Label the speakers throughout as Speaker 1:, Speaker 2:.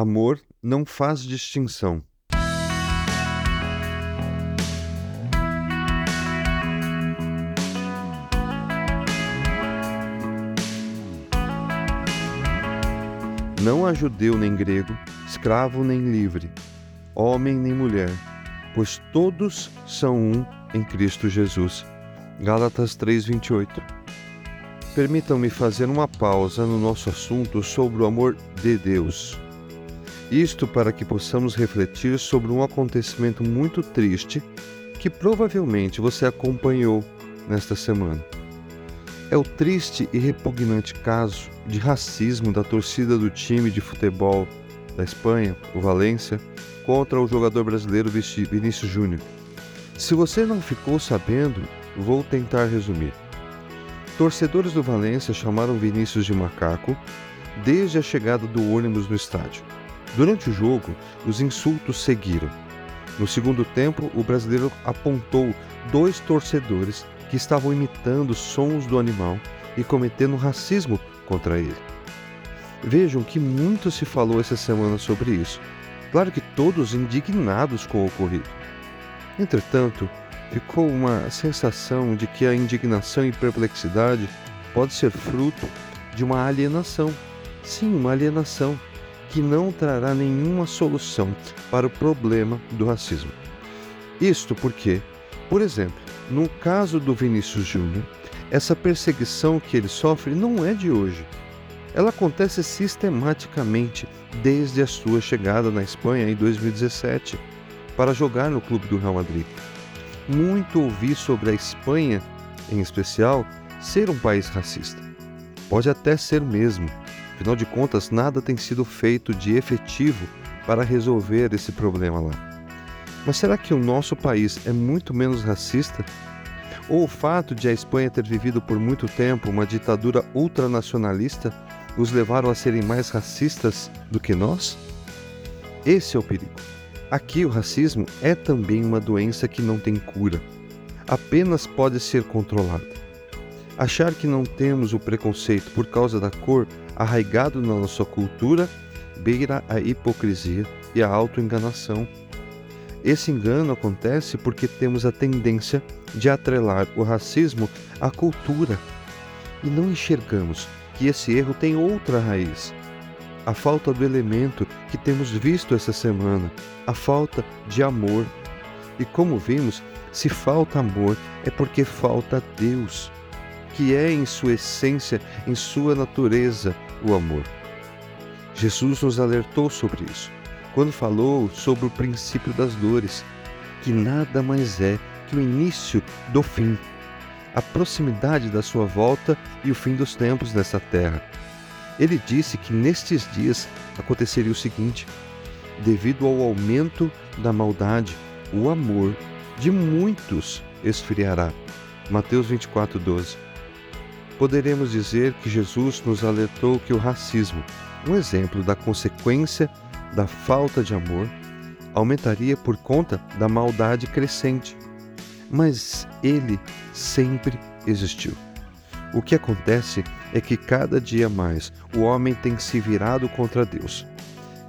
Speaker 1: Amor não faz distinção. Não há judeu nem grego, escravo nem livre, homem nem mulher, pois todos são um em Cristo Jesus. Gálatas 3:28. Permitam-me fazer uma pausa no nosso assunto sobre o amor de Deus. Isto para que possamos refletir sobre um acontecimento muito triste que provavelmente você acompanhou nesta semana é o triste e repugnante caso de racismo da torcida do time de futebol da Espanha, o Valência, contra o jogador brasileiro Vinícius Júnior. Se você não ficou sabendo, vou tentar resumir. Torcedores do Valência chamaram Vinícius de macaco desde a chegada do ônibus no estádio. Durante o jogo, os insultos seguiram. No segundo tempo, o brasileiro apontou dois torcedores que estavam imitando sons do animal e cometendo racismo contra ele. Vejam que muito se falou essa semana sobre isso. Claro que todos indignados com o ocorrido. Entretanto, ficou uma sensação de que a indignação e perplexidade pode ser fruto de uma alienação. Sim, uma alienação que não trará nenhuma solução para o problema do racismo. Isto porque, por exemplo, no caso do Vinícius Júnior, essa perseguição que ele sofre não é de hoje. Ela acontece sistematicamente desde a sua chegada na Espanha em 2017 para jogar no clube do Real Madrid. Muito ouvi sobre a Espanha, em especial, ser um país racista. Pode até ser mesmo, afinal de contas, nada tem sido feito de efetivo para resolver esse problema lá. Mas será que o nosso país é muito menos racista? Ou o fato de a Espanha ter vivido por muito tempo uma ditadura ultranacionalista os levaram a serem mais racistas do que nós? Esse é o perigo. Aqui o racismo é também uma doença que não tem cura, apenas pode ser controlada. Achar que não temos o preconceito por causa da cor arraigado na nossa cultura beira a hipocrisia e a autoenganação. Esse engano acontece porque temos a tendência de atrelar o racismo à cultura e não enxergamos que esse erro tem outra raiz. A falta do elemento que temos visto essa semana, a falta de amor. E como vimos, se falta amor é porque falta Deus, que é em sua essência, em sua natureza, o amor. Jesus nos alertou sobre isso quando falou sobre o princípio das dores, que nada mais é que o início do fim, a proximidade da sua volta e o fim dos tempos nessa terra. Ele disse que nestes dias aconteceria o seguinte: devido ao aumento da maldade, o amor de muitos esfriará. Mateus 24, 12. Poderemos dizer que Jesus nos alertou que o racismo, um exemplo da consequência da falta de amor aumentaria por conta da maldade crescente. Mas ele sempre existiu. O que acontece é que cada dia mais o homem tem se virado contra Deus.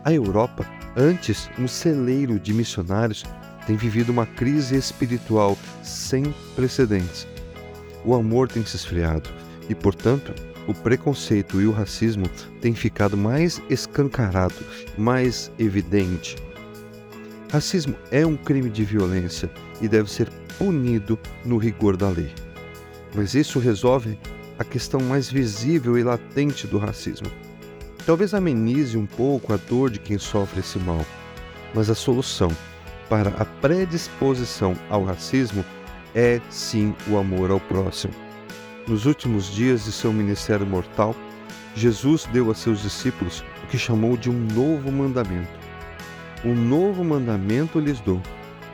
Speaker 1: A Europa, antes um celeiro de missionários, tem vivido uma crise espiritual sem precedentes. O amor tem se esfriado e, portanto, o preconceito e o racismo têm ficado mais escancarado, mais evidente. Racismo é um crime de violência e deve ser punido no rigor da lei. Mas isso resolve a questão mais visível e latente do racismo. Talvez amenize um pouco a dor de quem sofre esse mal, mas a solução para a predisposição ao racismo é sim o amor ao próximo. Nos últimos dias de seu ministério mortal, Jesus deu a seus discípulos o que chamou de um novo mandamento. Um novo mandamento lhes dou: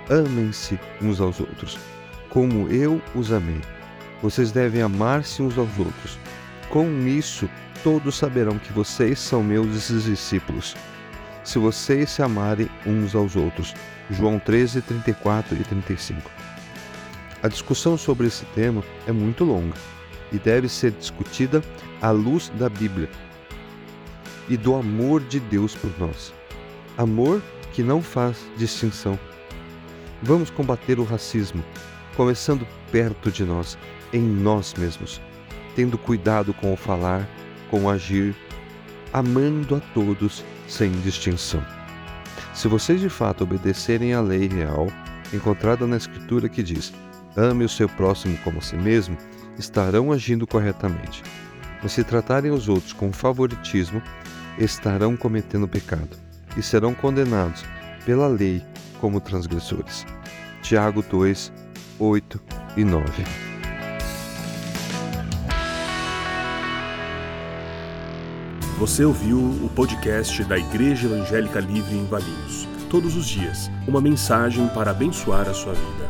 Speaker 1: amem-se uns aos outros, como eu os amei. Vocês devem amar-se uns aos outros. Com isso, todos saberão que vocês são meus discípulos, se vocês se amarem uns aos outros. João 13, 34 e 35. A discussão sobre esse tema é muito longa e deve ser discutida à luz da Bíblia e do amor de Deus por nós. Amor que não faz distinção. Vamos combater o racismo, começando perto de nós, em nós mesmos, tendo cuidado com o falar, com o agir, amando a todos sem distinção. Se vocês de fato obedecerem à lei real, encontrada na Escritura que diz: ame o seu próximo como a si mesmo, estarão agindo corretamente. Mas se tratarem os outros com favoritismo, estarão cometendo pecado e serão condenados pela lei como transgressores. Tiago 2, 8 e 9.
Speaker 2: Você ouviu o podcast da Igreja Evangélica Livre em Valinhos. Todos os dias, uma mensagem para abençoar a sua vida.